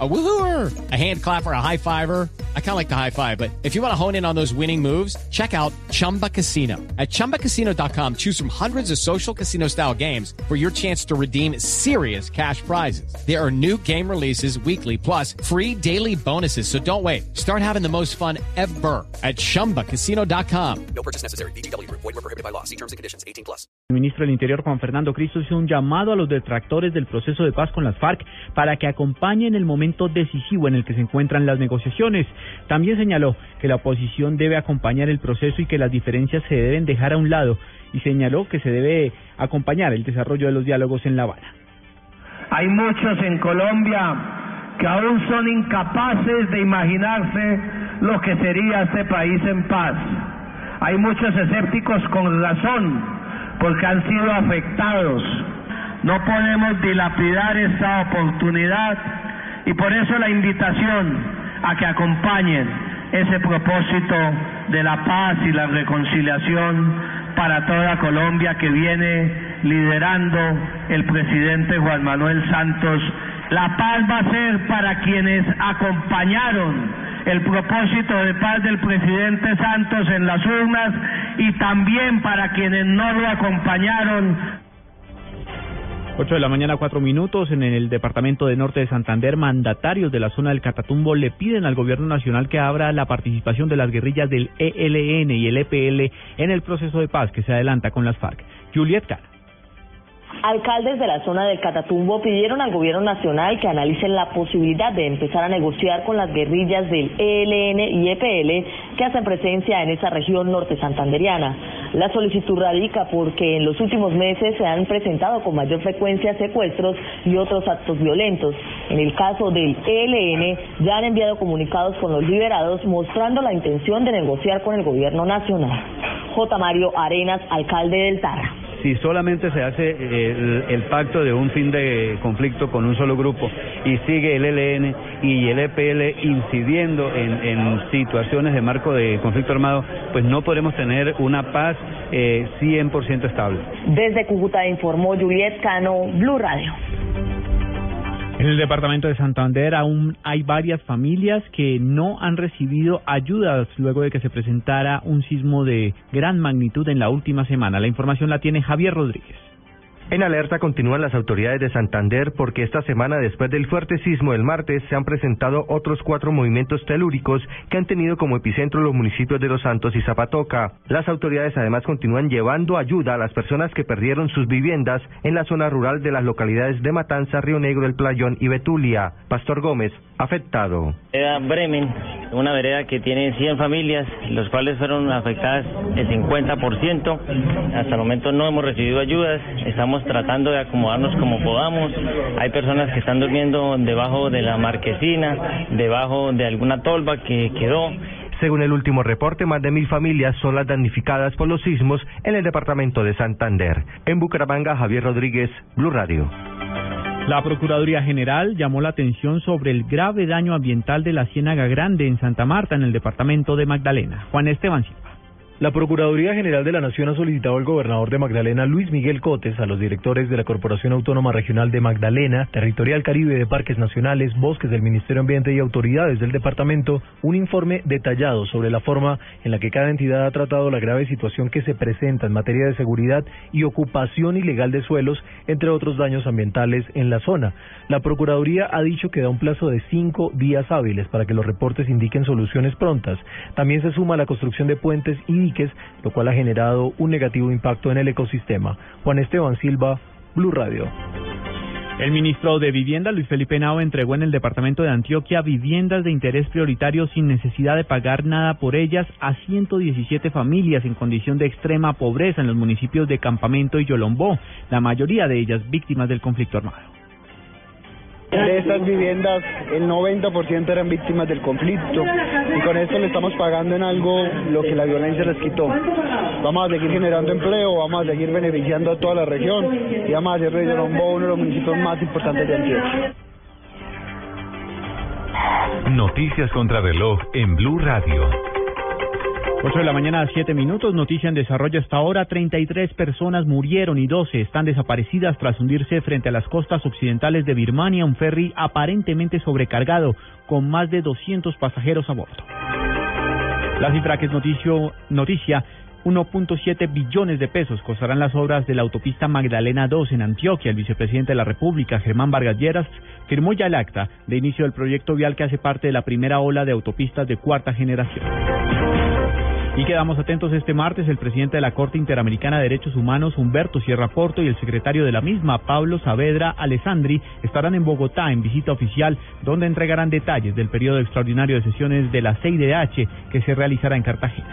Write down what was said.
A woohooer, a hand clapper, a high fiver. I kind of like the high five, but if you want to hone in on those winning moves, check out Chumba Casino. At ChumbaCasino.com, choose from hundreds of social casino style games for your chance to redeem serious cash prizes. There are new game releases weekly, plus free daily bonuses. So don't wait. Start having the most fun ever at ChumbaCasino.com. No purchase necessary. BGW. Void were prohibited by law. See terms and conditions. 18 plus. El ministro del Interior, Juan Fernando Cristo, hizo un llamado a los detractores del proceso de paz con las FARC para que acompañen el momento decisivo en el que se encuentran las negociaciones. También señaló que la oposición debe acompañar el proceso y que las diferencias se deben dejar a un lado y señaló que se debe acompañar el desarrollo de los diálogos en La Habana. Hay muchos en Colombia que aún son incapaces de imaginarse lo que sería este país en paz. Hay muchos escépticos con razón porque han sido afectados. No podemos dilapidar esta oportunidad y por eso la invitación a que acompañen ese propósito de la paz y la reconciliación para toda Colombia que viene liderando el presidente Juan Manuel Santos. La paz va a ser para quienes acompañaron el propósito de paz del presidente Santos en las urnas y también para quienes no lo acompañaron 8 de la mañana, cuatro minutos. En el departamento de Norte de Santander, mandatarios de la zona del Catatumbo le piden al gobierno nacional que abra la participación de las guerrillas del ELN y el EPL en el proceso de paz que se adelanta con las FARC. Juliet. Alcaldes de la zona del Catatumbo pidieron al gobierno nacional que analicen la posibilidad de empezar a negociar con las guerrillas del ELN y EPL que hacen presencia en esa región norte santanderiana. La solicitud radica porque en los últimos meses se han presentado con mayor frecuencia secuestros y otros actos violentos. En el caso del ELN ya han enviado comunicados con los liberados mostrando la intención de negociar con el gobierno nacional. J. Mario Arenas, alcalde del Tarra si solamente se hace el, pacto de un fin de conflicto con un solo grupo y sigue el ELN y el EPL incidiendo en, situaciones de marco de conflicto armado, pues no podremos tener una paz eh, 100% estable. Desde Cúcuta informó Juliet Cano, Blue Radio. En el departamento de Santander aún hay varias familias que no han recibido ayudas luego de que se presentara un sismo de gran magnitud en la última semana. La información la tiene Javier Rodríguez. En alerta continúan las autoridades de Santander porque esta semana después del fuerte sismo del martes se han presentado otros cuatro movimientos telúricos que han tenido como epicentro los municipios de Los Santos y Zapatoca. Las autoridades además continúan llevando ayuda a las personas que perdieron sus viviendas en la zona rural de las localidades de Matanza, Río Negro, El Playón y Betulia. Pastor Gómez, afectado. Era Bremen, una vereda que tiene 100 familias, los cuales fueron afectadas el 50%. Hasta el momento no hemos recibido ayudas, estamos tratando de acomodarnos como podamos. Hay personas que están durmiendo debajo de la marquesina, debajo de alguna tolva que quedó. Según el último reporte, más de mil familias son las damnificadas por los sismos en el departamento de Santander. En Bucaramanga, Javier Rodríguez, Blue Radio. La Procuraduría General llamó la atención sobre el grave daño ambiental de la Ciénaga Grande en Santa Marta, en el departamento de Magdalena. Juan Esteban la Procuraduría General de la Nación ha solicitado al gobernador de Magdalena, Luis Miguel Cotes, a los directores de la Corporación Autónoma Regional de Magdalena, Territorial Caribe de Parques Nacionales, Bosques del Ministerio de Ambiente y autoridades del departamento, un informe detallado sobre la forma en la que cada entidad ha tratado la grave situación que se presenta en materia de seguridad y ocupación ilegal de suelos, entre otros daños ambientales en la zona. La Procuraduría ha dicho que da un plazo de cinco días hábiles para que los reportes indiquen soluciones prontas. También se suma la construcción de puentes y lo cual ha generado un negativo impacto en el ecosistema. Juan Esteban Silva, Blue Radio. El ministro de Vivienda, Luis Felipe Nao, entregó en el departamento de Antioquia viviendas de interés prioritario sin necesidad de pagar nada por ellas a 117 familias en condición de extrema pobreza en los municipios de Campamento y Yolombó, la mayoría de ellas víctimas del conflicto armado. De estas viviendas, el 90% eran víctimas del conflicto y con esto le estamos pagando en algo lo que la violencia les quitó. Vamos a seguir generando empleo, vamos a seguir beneficiando a toda la región y vamos a hacer de uno de los municipios más importantes de Antioquia. Noticias contra reloj en Blue Radio. 8 de la mañana, 7 minutos. Noticia en desarrollo hasta ahora. 33 personas murieron y 12 están desaparecidas tras hundirse frente a las costas occidentales de Birmania un ferry aparentemente sobrecargado con más de 200 pasajeros a bordo. La cifra que es noticio, noticia 1.7 billones de pesos costarán las obras de la autopista Magdalena 2 en Antioquia. El vicepresidente de la República, Germán Vargas Lleras, firmó ya el acta de inicio del proyecto vial que hace parte de la primera ola de autopistas de cuarta generación. Y quedamos atentos este martes. El presidente de la Corte Interamericana de Derechos Humanos, Humberto Sierra Porto, y el secretario de la misma, Pablo Saavedra Alessandri, estarán en Bogotá en visita oficial, donde entregarán detalles del periodo extraordinario de sesiones de la CIDH que se realizará en Cartagena.